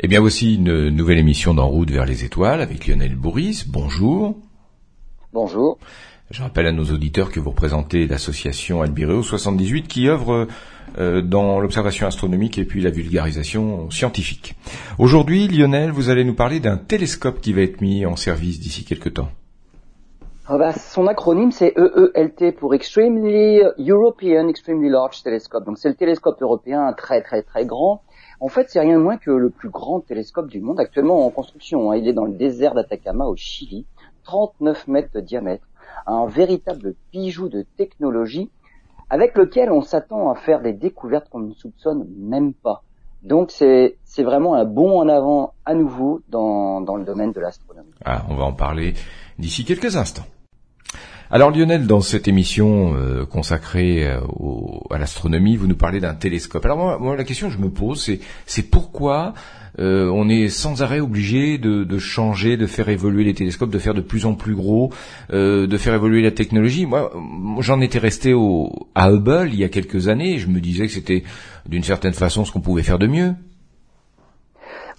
Eh bien voici une nouvelle émission d'En route vers les étoiles avec Lionel Bourris. Bonjour. Bonjour. Je rappelle à nos auditeurs que vous représentez l'association Albireo 78 qui œuvre euh, dans l'observation astronomique et puis la vulgarisation scientifique. Aujourd'hui, Lionel, vous allez nous parler d'un télescope qui va être mis en service d'ici quelques temps. Ah bah, son acronyme c'est EELT pour Extremely European Extremely Large Telescope. Donc c'est le télescope européen très très très grand en fait, c'est rien de moins que le plus grand télescope du monde actuellement en construction. Hein. Il est dans le désert d'Atacama au Chili, 39 mètres de diamètre, un véritable bijou de technologie avec lequel on s'attend à faire des découvertes qu'on ne soupçonne même pas. Donc c'est vraiment un bond en avant à nouveau dans, dans le domaine de l'astronomie. Ah, on va en parler d'ici quelques instants. Alors Lionel, dans cette émission euh, consacrée euh, à l'astronomie, vous nous parlez d'un télescope. Alors moi, la question que je me pose, c'est pourquoi euh, on est sans arrêt obligé de, changer, de faire évoluer les télescopes, de faire de plus en plus gros, de faire évoluer la technologie. Moi, j'en étais resté au, à Hubble il y a quelques années. Et je me disais que c'était d'une certaine façon ce qu'on pouvait faire de mieux.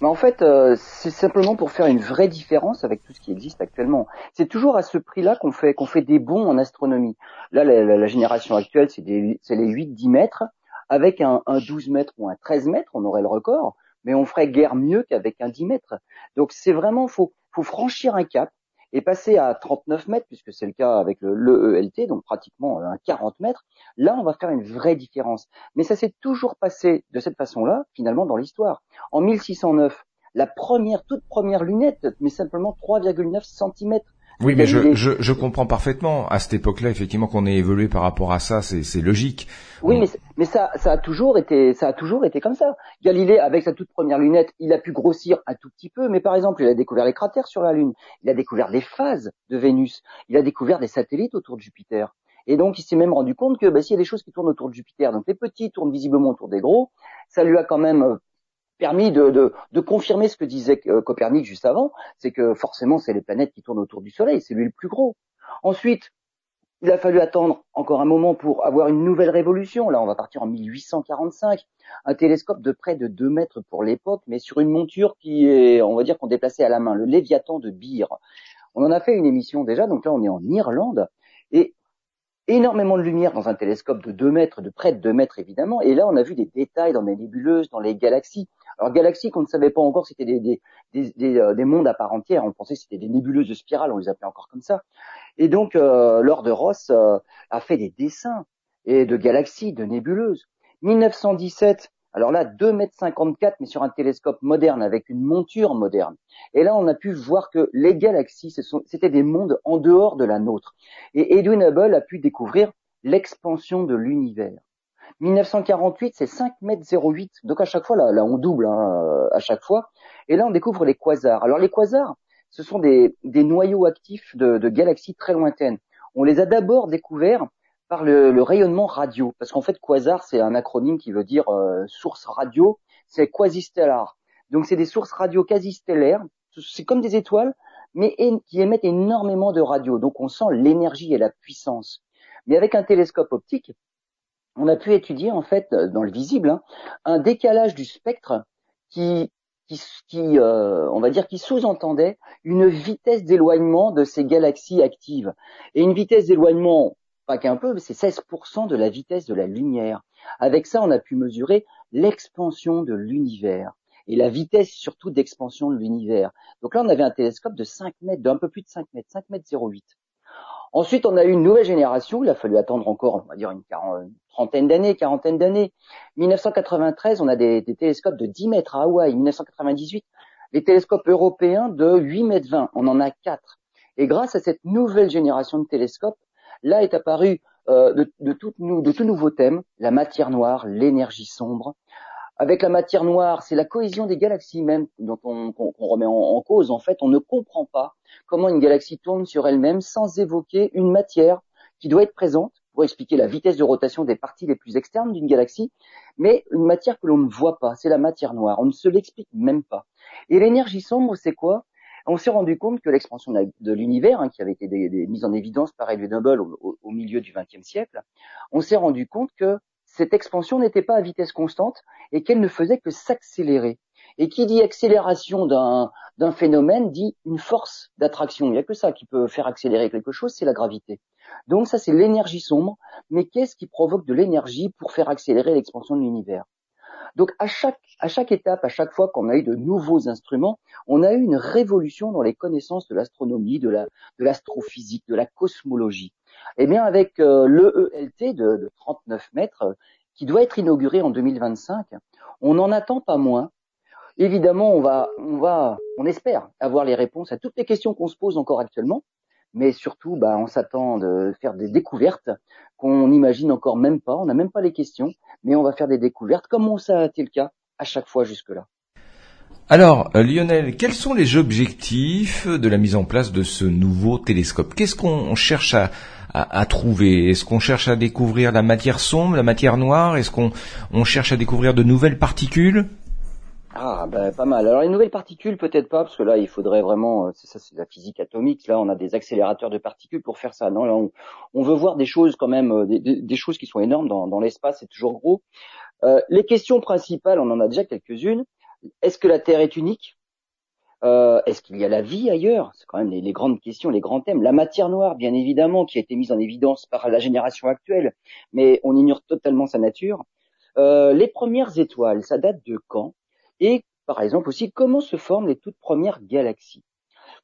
Mais en fait, euh, c'est simplement pour faire une vraie différence avec tout ce qui existe actuellement. C'est toujours à ce prix-là qu'on fait qu'on fait des bons en astronomie. Là, la, génération actuelle, c'est les 8-10 mètres. Avec un, un 12 mètres ou un 13 mètres, on aurait le record, mais on ferait guère mieux qu'avec un 10 mètres. Donc c'est vraiment faut faut franchir un cap et passer à 39 mètres, puisque c'est le cas avec le, l'EELT, donc pratiquement un 40 mètres, là on va faire une vraie différence. Mais ça s'est toujours passé de cette façon-là, finalement, dans l'histoire. En 1609, la première, toute première lunette, mais simplement 3,9 cm oui, mais je, je, je, comprends parfaitement. À cette époque-là, effectivement, qu'on ait évolué par rapport à ça, c'est logique. Oui, mais, mais ça, ça a toujours été, ça a toujours été comme ça. Galilée, avec sa toute première lunette, il a pu grossir un tout petit peu, mais par exemple, il a découvert les cratères sur la Lune, il a découvert les phases de Vénus, il a découvert des satellites autour de Jupiter. Et donc, il s'est même rendu compte que bah, s'il y a des choses qui tournent autour de Jupiter, donc les petits tournent visiblement autour des gros, ça lui a quand même euh, permis de, de, de, confirmer ce que disait euh, Copernic juste avant, c'est que forcément c'est les planètes qui tournent autour du Soleil, c'est lui le plus gros. Ensuite, il a fallu attendre encore un moment pour avoir une nouvelle révolution. Là, on va partir en 1845. Un télescope de près de 2 mètres pour l'époque, mais sur une monture qui est, on va dire qu'on déplaçait à la main, le Léviathan de Beer. On en a fait une émission déjà, donc là on est en Irlande. Et énormément de lumière dans un télescope de 2 mètres, de près de 2 mètres évidemment, et là on a vu des détails dans les nébuleuses, dans les galaxies. Alors galaxies qu'on ne savait pas encore c'était des, des, des, euh, des, mondes à part entière, on pensait que c'était des nébuleuses de spirale, on les appelait encore comme ça. Et donc euh, Lord Ross euh, a fait des dessins et de galaxies, de nébuleuses. 1917, alors là, 2 mètres 54, mais sur un télescope moderne, avec une monture moderne. Et là, on a pu voir que les galaxies, c'était des mondes en dehors de la nôtre. Et Edwin Hubble a pu découvrir l'expansion de l'univers. 1948, c'est 5 mètres 08. Donc à chaque fois, là, on double hein, à chaque fois. Et là, on découvre les quasars. Alors les quasars, ce sont des, noyaux actifs de galaxies très lointaines. On les a d'abord découverts par le, rayonnement radio, parce qu'en fait quasar c'est un acronyme qui veut dire euh, source radio, c'est quasi-stellar. Donc c'est des sources radio quasi-stellaires, c'est comme des étoiles, mais qui émettent énormément de radio. Donc on sent l'énergie et la puissance. Mais avec un télescope optique, on a pu étudier en fait dans le visible hein, un décalage du spectre qui qui, euh, on va dire, qui sous-entendait une vitesse d'éloignement de ces galaxies actives. Et une vitesse d'éloignement pas qu'un peu, c'est 16% de la vitesse de la lumière. Avec ça, on a pu mesurer l'expansion de l'univers et la vitesse surtout d'expansion de l'univers. Donc là, on avait un télescope de 5 mètres, d'un peu plus de 5 mètres, 5 mètres 08. Ensuite, on a eu une nouvelle génération. Il a fallu attendre encore, on va dire, une, trentaine d'années, quarantaine d'années. 1993, on a des, des, télescopes de 10 mètres à Hawaï. 1998, les télescopes européens de 8 mètres 20. On en a 4. Et grâce à cette nouvelle génération de télescopes, là est apparu euh, de, tout, de tout nouveaux thèmes, la matière noire, l'énergie sombre. Avec la matière noire, c'est la cohésion des galaxies même dont on, qu'on, remet en, cause. En fait, on ne comprend pas comment une galaxie tourne sur elle-même sans évoquer une matière qui doit être présente pour expliquer la vitesse de rotation des parties les plus externes d'une galaxie, mais une matière que l'on ne voit pas, c'est la matière noire. On ne se l'explique même pas. Et l'énergie sombre, c'est quoi? On s'est rendu compte que l'expansion de l'univers, hein, qui avait été mise en évidence par Edwin Hubble au, au milieu du XXe siècle, on s'est rendu compte que cette expansion n'était pas à vitesse constante et qu'elle ne faisait que s'accélérer. Et qui dit accélération d'un phénomène dit une force d'attraction. Il n'y a que ça qui peut faire accélérer quelque chose, c'est la gravité. Donc ça, c'est l'énergie sombre. Mais qu'est-ce qui provoque de l'énergie pour faire accélérer l'expansion de l'univers? Donc à chaque, à chaque étape, à chaque fois qu'on a eu de nouveaux instruments, on a eu une révolution dans les connaissances de l'astronomie, de la, de l'astrophysique, de la cosmologie. Eh bien avec euh, l'EELT de, de 39 mètres, qui doit être inauguré en 2025, on n'en attend pas moins. Évidemment, on va, on va, on espère avoir les réponses à toutes les questions qu'on se pose encore actuellement, mais surtout, bah, on s'attend de faire des découvertes qu'on n'imagine encore même pas. On n'a même pas les questions, mais on va faire des découvertes, comme ça a été le cas à chaque fois jusque-là. Alors, euh, Lionel, quels sont les objectifs de la mise en place de ce nouveau télescope? Qu'est-ce qu'on cherche à, trouver? Est-ce qu'on cherche à découvrir la matière sombre, la matière noire? Est-ce qu'on on cherche à découvrir de nouvelles particules? Ah, ben, pas mal. Alors les nouvelles particules, peut-être pas, parce que là, il faudrait vraiment, euh, c'est ça, c'est la physique atomique. Là, on a des accélérateurs de particules pour faire ça. Non, là, on, veut voir des choses quand même, euh, des, choses qui sont énormes dans, l'espace. C'est toujours gros. Euh, les questions principales, on en a déjà quelques-unes. Est-ce que la Terre est unique? Est-ce qu'il y a la vie ailleurs? C'est quand même les, grandes questions, les grands thèmes. La matière noire, bien évidemment, qui a été mise en évidence par la génération actuelle, mais on ignore totalement sa nature. Les premières étoiles, ça date de quand? Et par exemple aussi comment se forment les toutes premières galaxies?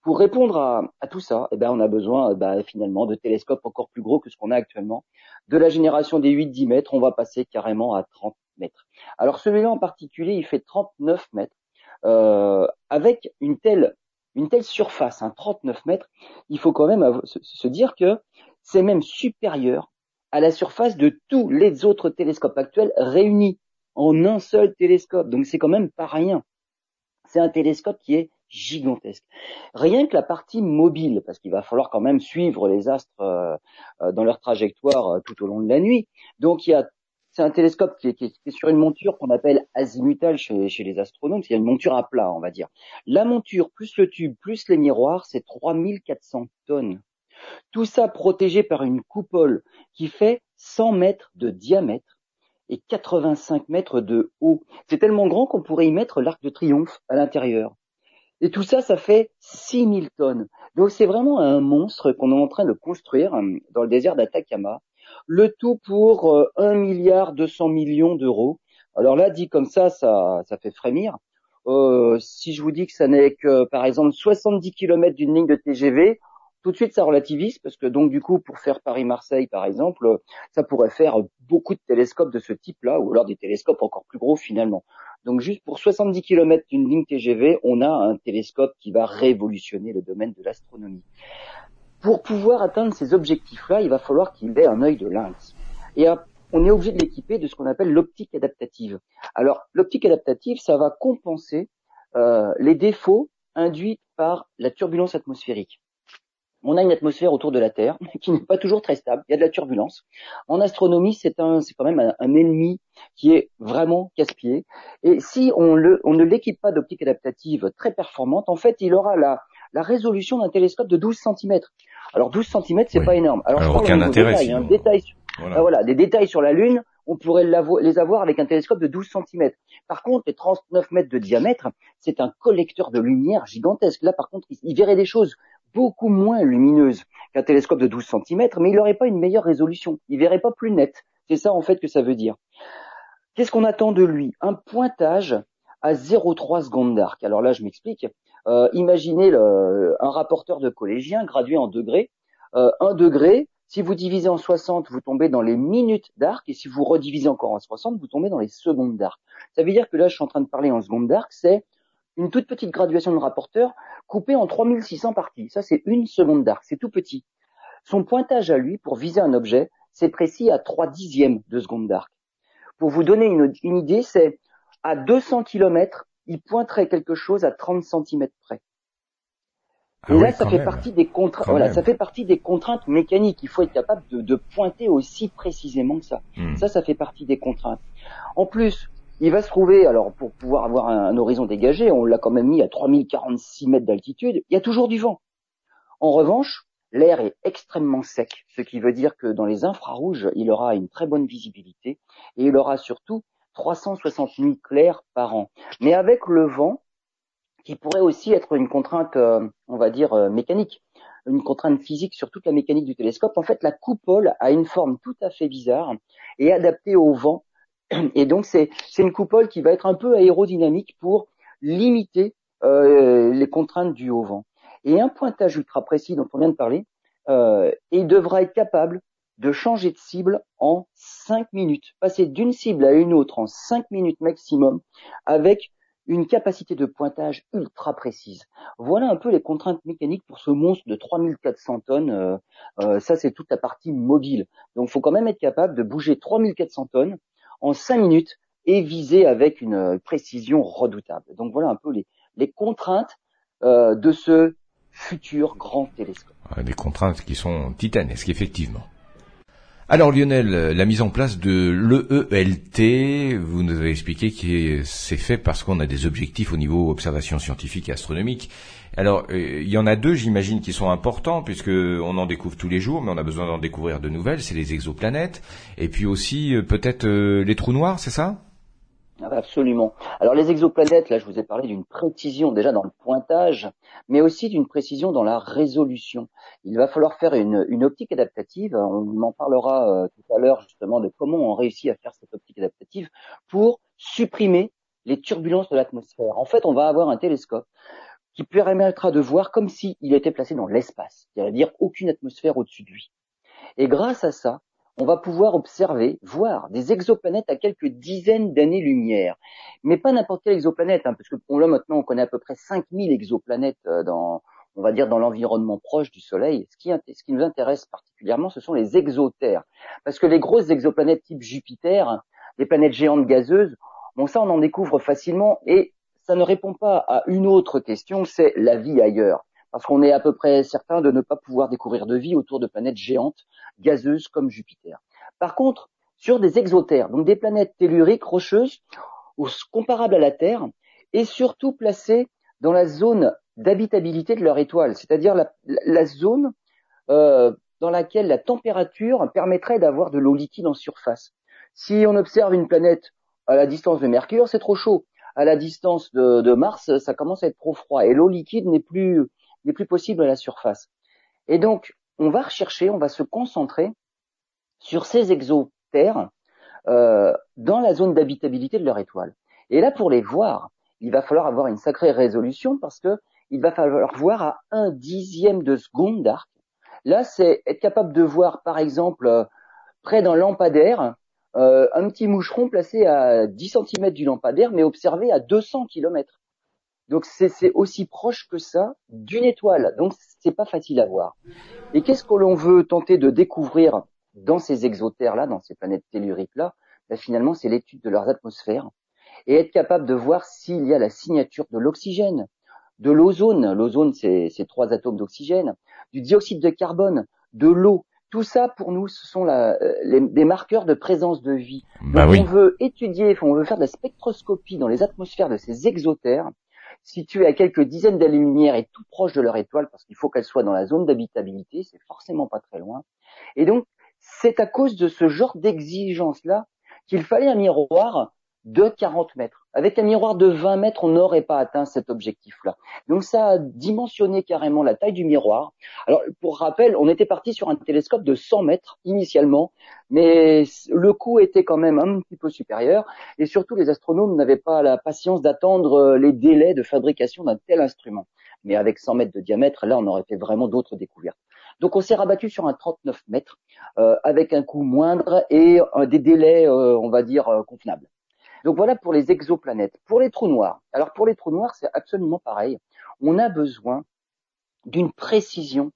Pour répondre à, tout ça, eh ben, on a besoin bah, finalement de télescopes encore plus gros que ce qu'on a actuellement. De la génération des 8-10 mètres, on va passer carrément à 30 mètres. Alors celui-là en particulier, il fait 39 mètres. Euh, avec une telle, une telle surface, hein, 39 mètres, il faut quand même se dire que c'est même supérieur à la surface de tous les autres télescopes actuels réunis en un seul télescope. Donc c'est quand même pas rien. C'est un télescope qui est gigantesque. Rien que la partie mobile, parce qu'il va falloir quand même suivre les astres euh, euh, dans leur trajectoire euh, tout au long de la nuit. Donc il y a c'est un télescope qui est, sur une monture qu'on appelle azimutale chez, chez les astronomes, c'est une monture à plat, on va dire. La monture plus le tube plus les miroirs, c'est 3400 tonnes. Tout ça protégé par une coupole qui fait 100 mètres de diamètre et 85 mètres de haut. C'est tellement grand qu'on pourrait y mettre l'arc de triomphe à l'intérieur. Et tout ça, ça fait 6000 tonnes. Donc c'est vraiment un monstre qu'on est en train de construire euh, dans le désert d'Atacama. Le tout pour 1 euh, milliard 200 millions d'euros. Alors là, dit comme ça, ça, fait frémir. Euh, si je vous dis que ça n'est que, par exemple, 70 km d'une ligne de TGV, tout de suite ça relativise parce que donc du coup pour faire Paris-Marseille par exemple, ça pourrait faire beaucoup de télescopes de ce type-là ou alors des télescopes encore plus gros finalement. Donc juste pour 70 km d'une ligne TGV, on a un télescope qui va révolutionner le domaine de l'astronomie. Pour pouvoir atteindre ces objectifs-là, il va falloir qu'il ait un œil de lynx. Et on est obligé de l'équiper de ce qu'on appelle l'optique adaptative. Alors l'optique adaptative, ça va compenser euh, les défauts induits par la turbulence atmosphérique on a une atmosphère autour de la Terre qui n'est pas toujours très stable. Il y a de la turbulence. En astronomie, c'est un, c'est quand même un, ennemi qui est vraiment casse-pied. Et si on, le, on ne l'équipe pas d'optique adaptative très performante, en fait, il aura la, la résolution d'un télescope de 12 cm. Alors 12 cm, c'est pas énorme. Alors, Alors aucun intérêt. Détail, un détail, voilà. Ben voilà, des détails sur la Lune, on pourrait les avoir avec un télescope de 12 cm. Par contre, les 39 mètres de diamètre, c'est un collecteur de lumière gigantesque. Là, par contre, il verrait des choses beaucoup moins lumineuse qu'un télescope de 12 cm, mais il n'aurait pas une meilleure résolution. Il verrait pas plus net. C'est ça en fait que ça veut dire. Qu'est-ce qu'on attend de lui? Un pointage à 0,3 secondes d'arc. Alors là, je m'explique. Euh, imaginez un rapporteur de collégien gradué en degrés. Euh, un degré, si vous divisez en 60, vous tombez dans les minutes d'arc, et si vous redivisez encore en 60, vous tombez dans les secondes d'arc. Ça veut dire que là, je suis en train de parler en secondes d'arc, c'est une toute petite graduation de rapporteur coupée en 3600 parties. Ça, c'est une seconde d'arc, c'est tout petit. Son pointage à lui, pour viser un objet, c'est précis à 3 dixièmes de seconde d'arc. Pour vous donner une, idée, c'est à 200 km, il pointerait quelque chose à 30 cm près. Ah Et là, ça fait partie des contraintes. Voilà, ça fait partie des contraintes mécaniques. Il faut être capable de, pointer aussi précisément que ça. Hmm. Ça, ça fait partie des contraintes. En plus, il va se trouver, alors pour pouvoir avoir un, horizon dégagé, on l'a quand même mis à 3046 mètres d'altitude, il y a toujours du vent. En revanche, l'air est extrêmement sec, ce qui veut dire que dans les infrarouges, il aura une très bonne visibilité et il aura surtout 360 nuits claires par an. Mais avec le vent, qui pourrait aussi être une contrainte, euh, on va dire, euh, mécanique, une contrainte physique sur toute la mécanique du télescope. En fait, la coupole a une forme tout à fait bizarre et adaptée au vent. Et donc, c'est une coupole qui va être un peu aérodynamique pour limiter euh, les contraintes dues au vent. Et un pointage ultra précis dont on vient de parler, euh, il devra être capable de changer de cible en 5 minutes, passer d'une cible à une autre en 5 minutes maximum avec une capacité de pointage ultra précise. Voilà un peu les contraintes mécaniques pour ce monstre de 3400 tonnes. Euh, euh, ça, c'est toute la partie mobile. Donc, il faut quand même être capable de bouger 3400 tonnes en 5 minutes et viser avec une euh, précision redoutable. Donc, voilà un peu les, contraintes euh, de ce futur grand télescope. Des contraintes qui sont titanesques, effectivement. Alors Lionel, la mise en place de l'EELT, vous nous avez expliqué que c'est fait parce qu'on a des objectifs au niveau observation scientifique et astronomique. Alors euh, il y en a deux, j'imagine, qui sont importants puisque on en découvre tous les jours, mais on a besoin d'en découvrir de nouvelles. C'est les exoplanètes et puis aussi euh, peut-être euh, les trous noirs, c'est ça? Absolument. Alors les exoplanètes, là je vous ai parlé d'une précision déjà dans le pointage, mais aussi d'une précision dans la résolution. Il va falloir faire une, optique adaptative, on en parlera euh, tout à l'heure justement de comment on réussit à faire cette optique adaptative pour supprimer les turbulences de l'atmosphère. En fait, on va avoir un télescope qui permettra de voir comme s'il était placé dans l'espace, c'est-à-dire aucune atmosphère au-dessus de lui. Et grâce à ça, on va pouvoir observer, voir des exoplanètes à quelques dizaines d'années-lumière. Mais pas n'importe quelle exoplanète, hein, parce que là maintenant on connaît à peu près 5000 exoplanètes euh, dans, on va dire, dans l'environnement proche du Soleil. Ce qui, nous intéresse particulièrement, ce sont les exotères. Parce que les grosses exoplanètes type Jupiter, les planètes géantes gazeuses, bon ça on en découvre facilement et ça ne répond pas à une autre question, c'est la vie ailleurs parce qu'on est à peu près certain de ne pas pouvoir découvrir de vie autour de planètes géantes, gazeuses comme Jupiter. Par contre, sur des exotères, donc des planètes telluriques, rocheuses, comparables à la Terre, et surtout placées dans la zone d'habitabilité de leur étoile, c'est-à-dire la, zone euh, dans laquelle la température permettrait d'avoir de l'eau liquide en surface. Si on observe une planète à la distance de Mercure, c'est trop chaud. À la distance de, Mars, ça commence à être trop froid et l'eau liquide n'est plus n'est plus possible à la surface. Et donc, on va rechercher, on va se concentrer sur ces exotères euh, dans la zone d'habitabilité de leur étoile. Et là, pour les voir, il va falloir avoir une sacrée résolution parce que il va falloir voir à un dixième de seconde d'arc. Là, c'est être capable de voir, par exemple, euh, près d'un lampadaire, euh, un petit moucheron placé à 10 cm du lampadaire, mais observé à 200 km. Donc c'est aussi proche que ça d'une étoile. Donc c'est pas facile à voir. Et qu'est-ce que l'on veut tenter de découvrir dans ces exotères-là, dans ces planètes telluriques-là? Ben, Finalement, c'est l'étude de leurs atmosphères et être capable de voir s'il y a la signature de l'oxygène, de l'ozone. L'ozone, c'est trois atomes d'oxygène, du dioxyde de carbone, de l'eau. Tout ça, pour nous, ce sont la, les, des marqueurs de présence de vie. Bah on veut étudier, on veut faire de la spectroscopie dans les atmosphères de ces exotères situées à quelques dizaines d'années-lumière et tout proche de leur étoile, parce qu'il faut qu'elle soit dans la zone d'habitabilité, c'est forcément pas très loin. Et donc, c'est à cause de ce genre d'exigence-là qu'il fallait un miroir de 40 mètres. Avec un miroir de 20 mètres, on n'aurait pas atteint cet objectif-là. Donc ça a dimensionné carrément la taille du miroir. Alors pour rappel, on était parti sur un télescope de 100 mètres initialement, mais le coût était quand même un petit peu supérieur, et surtout les astronomes n'avaient pas la patience d'attendre euh, les délais de fabrication d'un tel instrument. Mais avec 100 mètres de diamètre, là, on aurait fait vraiment d'autres découvertes. Donc on s'est rabattu sur un 39 mètres euh, avec un coût moindre et euh, des délais, on va dire, convenables. Donc voilà pour les exoplanètes. Pour les trous noirs, alors pour les trous noirs, c'est absolument pareil. On a besoin d'une précision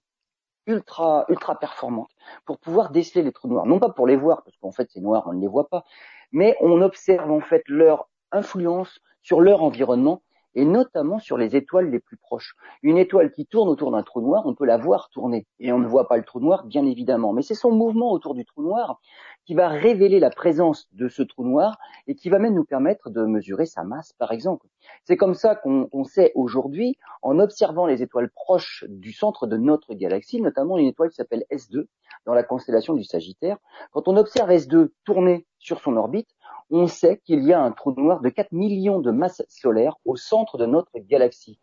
ultra ultra performante pour pouvoir déceler les trous noirs. Non pas pour les voir, parce qu'en fait c'est noir, on ne les voit pas, mais on observe en fait leur influence sur leur environnement et notamment sur les étoiles les plus proches. Une étoile qui tourne autour d'un trou noir, on peut la voir tourner. Et on ne voit pas le trou noir, bien évidemment. Mais c'est son mouvement autour du trou noir qui va révéler la présence de ce trou noir et qui va même nous permettre de mesurer sa masse, par exemple. C'est comme ça qu'on sait aujourd'hui, en observant les étoiles proches du centre de notre galaxie, notamment une étoile qui s'appelle S2, dans la constellation du Sagittaire. Quand on observe S2 tourner sur son orbite, on sait qu'il y a un trou noir de 4 millions de masses solaires au centre de notre galaxie.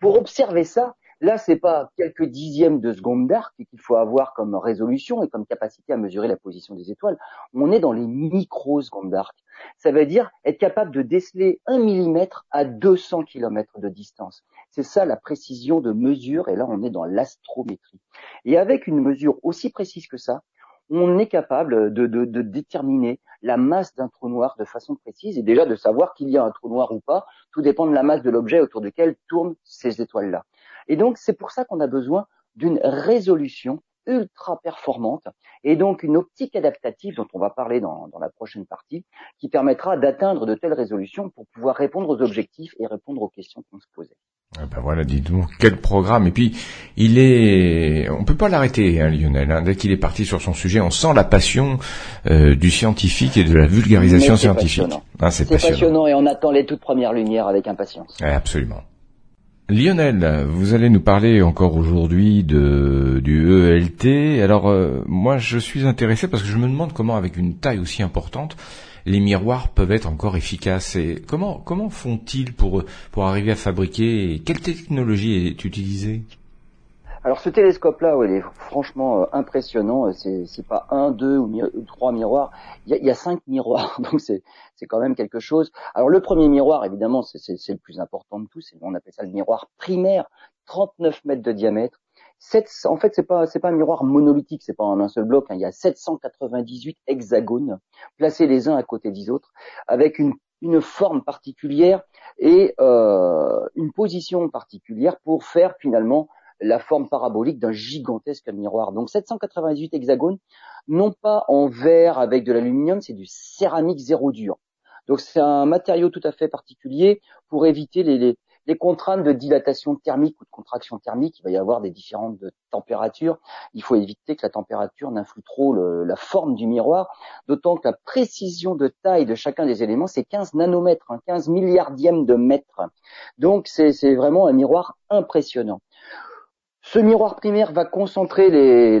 Pour observer ça, là, c'est pas quelques dixièmes de seconde d'arc qu'il faut avoir comme résolution et comme capacité à mesurer la position des étoiles. On est dans les microsecondes d'arc. Ça veut dire être capable de déceler un millimètre à 200 km de distance. C'est ça la précision de mesure, et là on est dans l'astrométrie. Et avec une mesure aussi précise que ça, on est capable de, déterminer la masse d'un trou noir de façon précise et déjà de savoir qu'il y a un trou noir ou pas. Tout dépend de la masse de l'objet autour duquel tournent ces étoiles-là. Et donc c'est pour ça qu'on a besoin d'une résolution ultra performante et donc une optique adaptative dont on va parler dans, dans la prochaine partie qui permettra d'atteindre de telles résolutions pour pouvoir répondre aux objectifs et répondre aux questions qu'on se posait. Ah ben voilà, dites-nous quel programme? Et puis, il est, on peut pas l'arrêter, hein, Lionel. Hein. Dès qu'il est parti sur son sujet, on sent la passion euh, du scientifique et de la vulgarisation scientifique. Ah, c'est passionnant. et on attend les toutes premières lumières avec impatience. absolument. Lionel, vous allez nous parler encore aujourd'hui de du ELT. Alors euh, moi, je suis intéressé parce que je me demande comment, avec une taille aussi importante, les miroirs peuvent être encore efficaces. Et comment comment font-ils pour pour arriver à fabriquer Quelle technologie est utilisée? Alors ce télescope-là, il est franchement euh, impressionnant. C'est c'est pas un, deux ou, trois miroirs. Il y, a, il y a, cinq miroirs, donc c'est c'est quand même quelque chose. Alors le premier miroir, évidemment, c'est c'est le plus important de tous. On appelle ça le miroir primaire, 39 mètres de diamètre en fait, c'est pas c'est pas un miroir monolithique, c'est pas en un seul bloc. Hein. Il y a 798 hexagones placés les uns à côté des autres, avec une, une forme particulière et euh, une position particulière pour faire finalement la forme parabolique d'un gigantesque miroir. Donc 798 hexagones, non pas en verre avec de l'aluminium, c'est du céramique zéro dur. Donc c'est un matériau tout à fait particulier pour éviter les, contraintes de dilatation thermique ou de contraction thermique, il va y avoir des différentes températures. Il faut éviter que la température n'influe trop la forme du miroir, d'autant que la précision de taille de chacun des éléments, c'est 15 nanomètres, 15 hein, milliardièmes de mètres. Donc c'est vraiment un miroir impressionnant. Ce miroir primaire va concentrer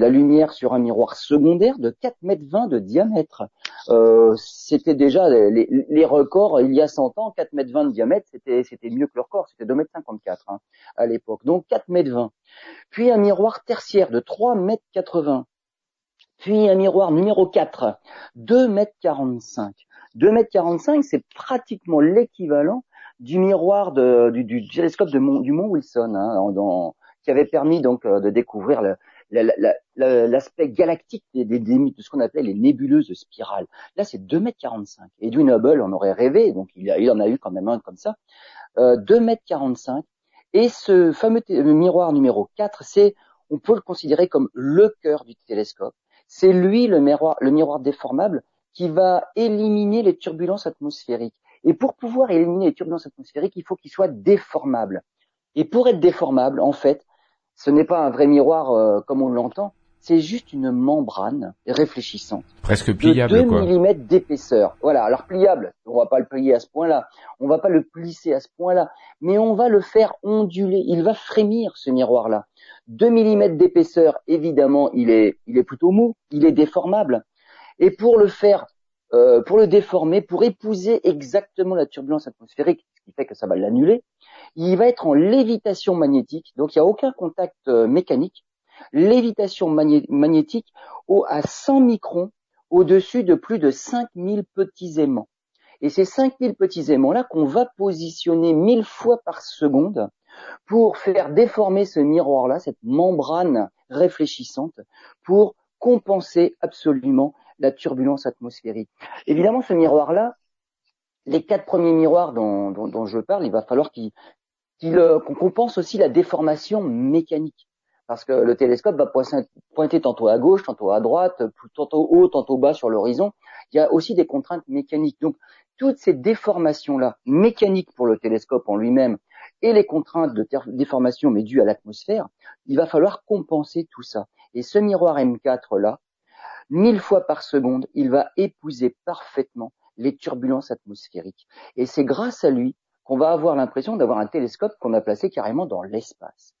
la lumière sur un miroir secondaire de 4 mètres 20 de diamètre. Euh, c'était déjà les, records il y a 100 ans, 4 mètres 20 de diamètre, c'était c'était mieux que le record, c'était 2 mètres 54 hein, à l'époque. Donc 4 mètres 20. Puis un miroir tertiaire de 3 mètres 80. Puis un miroir numéro 4, 2 mètres 45. 2 mètres 45, c'est pratiquement l'équivalent du miroir du, télescope du Mont Wilson hein, qui avait permis donc euh, de découvrir l'aspect galactique des, des, de ce qu'on appelait les nébuleuses spirales. Là, c'est 2 mètres 45. Edwin Hubble on aurait rêvé, donc il, il en a eu quand même un comme ça. Euh, 2 mètres 45. Et ce fameux miroir numéro 4, c'est, on peut le considérer comme le cœur du télescope. C'est lui le miroir, le miroir déformable qui va éliminer les turbulences atmosphériques. Et pour pouvoir éliminer les turbulences atmosphériques, il faut qu'il soit déformable. Et pour être déformable, en fait, ce n'est pas un vrai miroir euh, comme on l'entend, c'est juste une membrane réfléchissante. Presque pliable, de 2 mm d'épaisseur. Voilà, alors pliable, on va pas le plier à ce point-là, on va pas le plisser à ce point-là, mais on va le faire onduler, il va frémir ce miroir-là. 2 mm d'épaisseur, évidemment, il est, il est plutôt mou, il est déformable. Et pour le faire, euh, pour le déformer, pour épouser exactement la turbulence atmosphérique, qui fait que ça va l'annuler, il va être en lévitation magnétique, donc il n'y a aucun contact euh, mécanique. Lévitation magnétique au, à 100 microns au-dessus de plus de 5000 petits aimants. Et ces 5000 petits aimants-là qu'on va positionner 1000 fois par seconde pour faire déformer ce miroir-là, cette membrane réfléchissante, pour compenser absolument la turbulence atmosphérique. Évidemment, ce miroir-là, les quatre premiers miroirs dont, je parle, il va falloir qu'ils qu'on compense aussi la déformation mécanique. Parce que le télescope va pointer tantôt à gauche, tantôt à droite, tantôt haut, tantôt bas sur l'horizon. Il y a aussi des contraintes mécaniques. Donc, toutes ces déformations-là, mécaniques pour le télescope en lui-même, et les contraintes de déformation, mais dues à l'atmosphère, il va falloir compenser tout ça. Et ce miroir M4-là, mille fois par seconde, il va épouser parfaitement les turbulences atmosphériques. Et c'est grâce à lui qu'on va avoir l'impression d'avoir un télescope qu'on a placé carrément dans l'espace.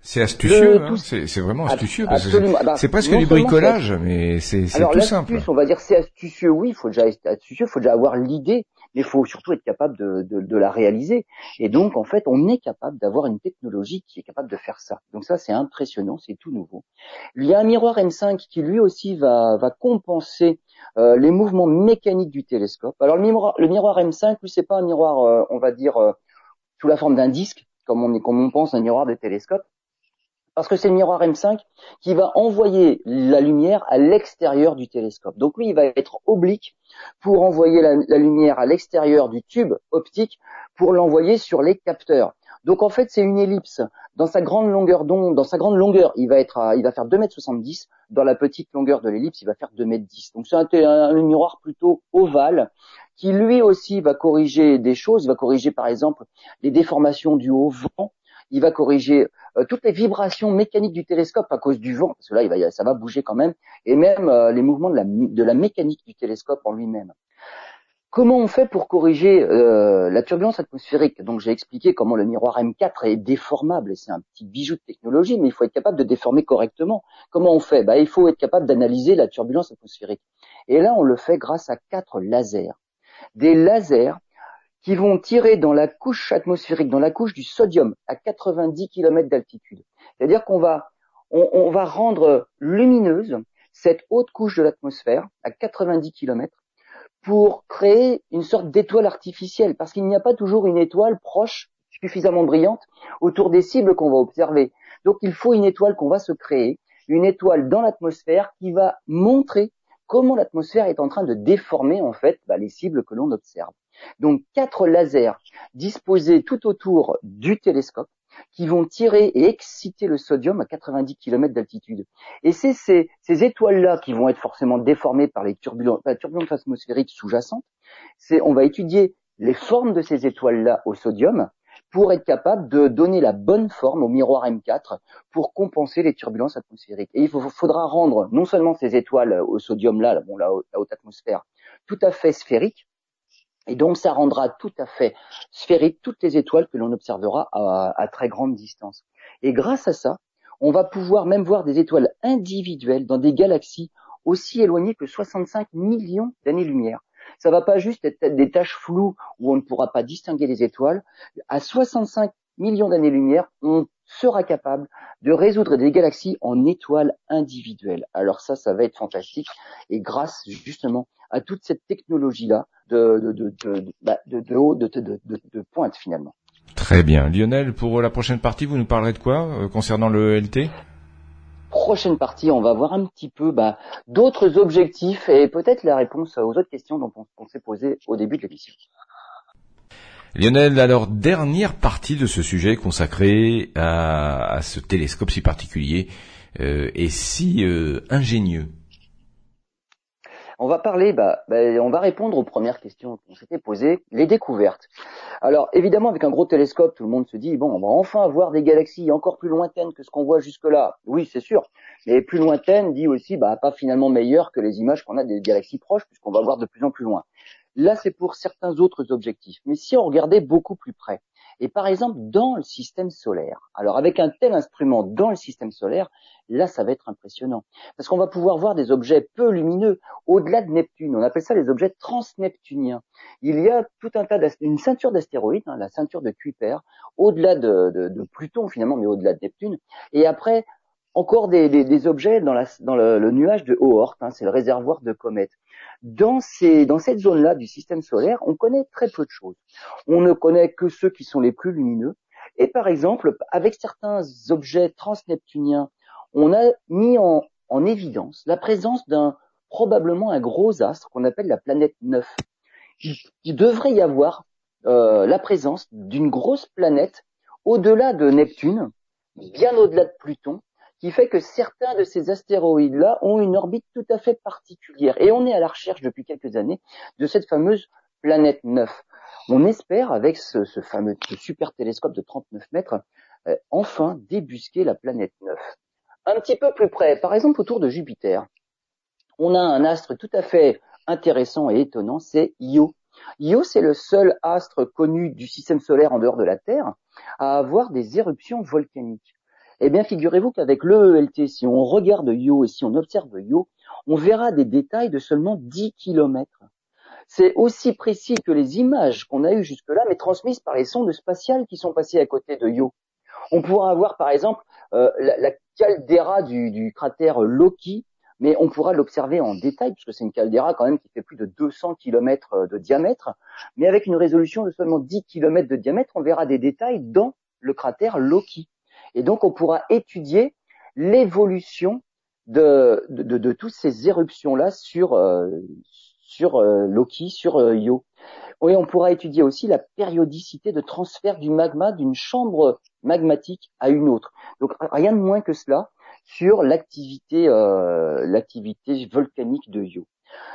C'est astucieux, hein c'est vraiment astucieux parce que bah, c'est presque du bricolage, mais c'est tout simple. On va dire c'est astucieux, oui, il faut déjà être astucieux, il faut déjà avoir l'idée, mais il faut surtout être capable de, de, de, la réaliser. Et donc en fait, on est capable d'avoir une technologie qui est capable de faire ça. Donc ça, c'est impressionnant, c'est tout nouveau. Il y a un miroir M5 qui lui aussi va, va compenser euh, les mouvements mécaniques du télescope. Alors le miroir, le miroir M5, lui, c'est pas un miroir, euh, on va dire, euh, sous la forme d'un disque, comme on, comme on pense un miroir de télescope parce que c'est le miroir M5 qui va envoyer la lumière à l'extérieur du télescope. Donc lui, il va être oblique pour envoyer la, lumière à l'extérieur du tube optique pour l'envoyer sur les capteurs. Donc en fait, c'est une ellipse. Dans sa grande longueur d'onde, dans sa grande longueur, il va être, il va faire 2,70 m. Dans la petite longueur de l'ellipse, il va faire 2,10 m. Donc c'est un, un, miroir plutôt ovale qui lui aussi va corriger des choses. Il va corriger par exemple les déformations du haut vent il va corriger euh, toutes les vibrations mécaniques du télescope à cause du vent, parce que là, il va, ça va bouger quand même, et même euh, les mouvements de la, mécanique du télescope en lui-même. Comment on fait pour corriger euh, la turbulence atmosphérique? Donc j'ai expliqué comment le miroir M4 est déformable et c'est un petit bijou de technologie, mais il faut être capable de déformer correctement. Comment on fait? Bah, Il faut être capable d'analyser la turbulence atmosphérique. Et là, on le fait grâce à quatre lasers. Des lasers qui vont tirer dans la couche atmosphérique, dans la couche du sodium, à 90 km d'altitude. C'est-à-dire qu'on va, on, va rendre lumineuse cette haute couche de l'atmosphère à 90 km pour créer une sorte d'étoile artificielle, parce qu'il n'y a pas toujours une étoile proche, suffisamment brillante, autour des cibles qu'on va observer. Donc il faut une étoile qu'on va se créer, une étoile dans l'atmosphère qui va montrer comment l'atmosphère est en train de déformer en fait bah, les cibles que l'on observe. Donc quatre lasers disposés tout autour du télescope qui vont tirer et exciter le sodium à 90 km d'altitude. Et c'est ces, étoiles-là qui vont être forcément déformées par les turbulences, la turbulence atmosphérique sous-jacente. on va étudier les formes de ces étoiles-là au sodium pour être capable de donner la bonne forme au miroir M4 pour compenser les turbulences atmosphériques. Et il faudra rendre non seulement ces étoiles au sodium là, bon, la haute atmosphère, tout à fait sphériques, et donc, ça rendra tout à fait sphérique toutes les étoiles que l'on observera à, très grande distance. Et grâce à ça, on va pouvoir même voir des étoiles individuelles dans des galaxies aussi éloignées que 65 millions d'années-lumière. Ça va pas juste être des taches floues où on ne pourra pas distinguer les étoiles. À 65 millions d'années-lumière, on sera capable de résoudre des galaxies en étoiles individuelles. Alors ça, ça va être fantastique. Et grâce justement à toute cette technologie-là de, de, de, de, bah, de, de, de, pointe finalement. Très bien. Lionel, pour la prochaine partie, vous nous parlerez de quoi euh, concernant le LT Prochaine partie, on va voir un petit peu bah, d'autres objectifs et peut-être la réponse aux autres questions dont on, s'est posé au début de l'émission. Lionel, alors dernière partie de ce sujet consacré à, ce télescope si particulier euh, et si euh, ingénieux. On va parler, bah, bah, on va répondre aux premières questions qu'on s'était posées, les découvertes. Alors évidemment, avec un gros télescope, tout le monde se dit bon, on va enfin avoir des galaxies encore plus lointaines que ce qu'on voit jusque-là. Oui, c'est sûr. Mais plus lointaines dit aussi, bah, pas finalement meilleures que les images qu'on a des galaxies proches, puisqu'on va voir de plus en plus loin. Là, c'est pour certains autres objectifs. Mais si on regardait beaucoup plus près, et par exemple, dans le système solaire, alors avec un tel instrument dans le système solaire, là, ça va être impressionnant. Parce qu'on va pouvoir voir des objets peu lumineux au-delà de Neptune. On appelle ça les objets transneptuniens. Il y a tout un tas d'une ceinture d'astéroïdes, hein, la ceinture de Kuiper, au-delà de, de, Pluton finalement, mais au-delà de Neptune. Et après, encore des, objets dans le, nuage de Oort, hein, c'est le réservoir de comètes. Dans, cette zone-là du système solaire, on connaît très peu de choses. On ne connaît que ceux qui sont les plus lumineux. Et par exemple, avec certains objets transneptuniens, on a mis en, en évidence la présence d'un probablement un gros astre qu'on appelle la planète 9. Il, devrait y avoir euh, la présence d'une grosse planète au-delà de Neptune, bien au-delà de Pluton, qui fait que certains de ces astéroïdes-là ont une orbite tout à fait particulière. Et on est à la recherche depuis quelques années de cette fameuse planète 9. On espère, avec ce, fameux super télescope de 39 mètres, euh, enfin débusquer la planète 9. Un petit peu plus près, par exemple autour de Jupiter, on a un astre tout à fait intéressant et étonnant, c'est Io. Io, c'est le seul astre connu du système solaire en dehors de la Terre à avoir des éruptions volcaniques. Eh bien, figurez-vous qu'avec l'EELT, si on regarde Yo et si on observe Yo, on verra des détails de seulement 10 km. C'est aussi précis que les images qu'on a eues jusque-là, mais transmises par les sondes spatiales qui sont passées à côté de Yo. On pourra avoir, par exemple, euh, la, caldeira du, cratère Loki, mais on pourra l'observer en détail, puisque c'est une caldeira quand même qui fait plus de 200 km de diamètre, mais avec une résolution de seulement 10 km de diamètre, on verra des détails dans le cratère Loki. Et donc on pourra étudier l'évolution de, de, de, toutes ces éruptions-là sur, euh, sur euh, Loki, sur euh, Io. Et on pourra étudier aussi la périodicité de transfert du magma d'une chambre magmatique à une autre. Donc rien de moins que cela sur l'activité l'activité volcanique de Io.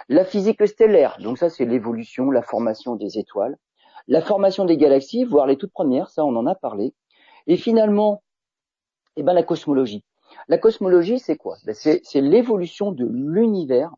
La physique stellaire, donc ça c'est l'évolution, la formation des étoiles, la formation des galaxies, voire les toutes premières, ça on en a parlé, et finalement eh ben, la cosmologie. La cosmologie, c'est quoi? Ben, C'est l'évolution de l'univers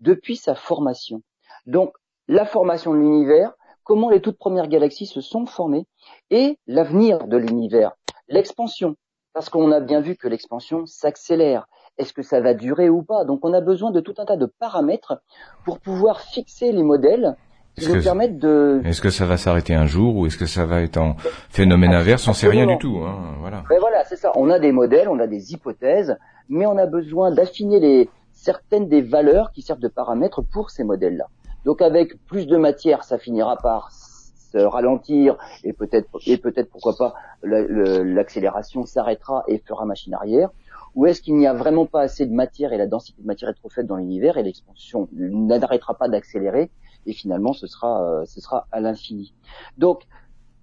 depuis sa formation. Donc, la formation de l'univers, comment les toutes premières galaxies se sont formées, et l'avenir de l'univers, l'expansion. Parce qu'on a bien vu que l'expansion s'accélère. Est-ce que ça va durer ou pas? Donc on a besoin de tout un tas de paramètres pour pouvoir fixer les modèles est-ce que ça va s'arrêter un jour ou est-ce que ça va être en phénomène inverse? On sait rien du tout. Hein, voilà. Mais voilà, c'est ça. On a des modèles, on a des hypothèses, mais on a besoin d'affiner les certaines des valeurs qui servent de paramètres pour ces modèles-là. Donc avec plus de matière, ça finira par se ralentir et peut-être et peut-être pourquoi pas l'accélération s'arrêtera et fera machine arrière. Ou est-ce qu'il n'y a vraiment pas assez de matière et la densité de matière est trop faible dans l'univers et l'expansion n'arrêtera pas d'accélérer et finalement ce sera euh, ce sera à l'infini. Donc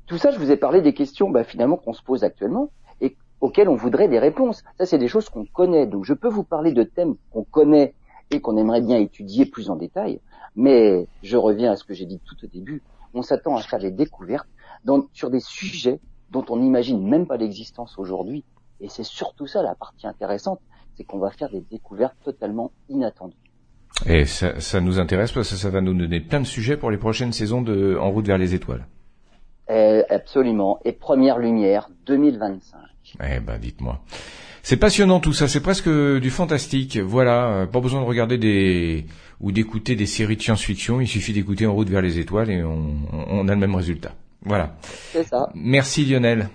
tout ça, je vous ai parlé des questions bah, finalement qu'on se pose actuellement et auxquelles on voudrait des réponses. Ça, c'est des choses qu'on connaît. Donc je peux vous parler de thèmes qu'on connaît et qu'on aimerait bien étudier plus en détail, mais je reviens à ce que j'ai dit tout au début. On s'attend à faire des découvertes dans, sur des sujets dont on n'imagine même pas l'existence aujourd'hui. Et c'est surtout ça la partie intéressante, c'est qu'on va faire des découvertes totalement inattendues. Et ça, ça, nous intéresse parce que ça va nous donner plein de sujets pour les prochaines saisons de En route vers les étoiles. Eh, absolument. Et Première Lumière 2025. Eh ben, dites-moi. C'est passionnant tout ça, c'est presque du fantastique. Voilà, euh, pas besoin de regarder des ou d'écouter des séries de science-fiction, il suffit d'écouter En route vers les étoiles et on, on a le même résultat. Voilà. C'est ça. Merci Lionel.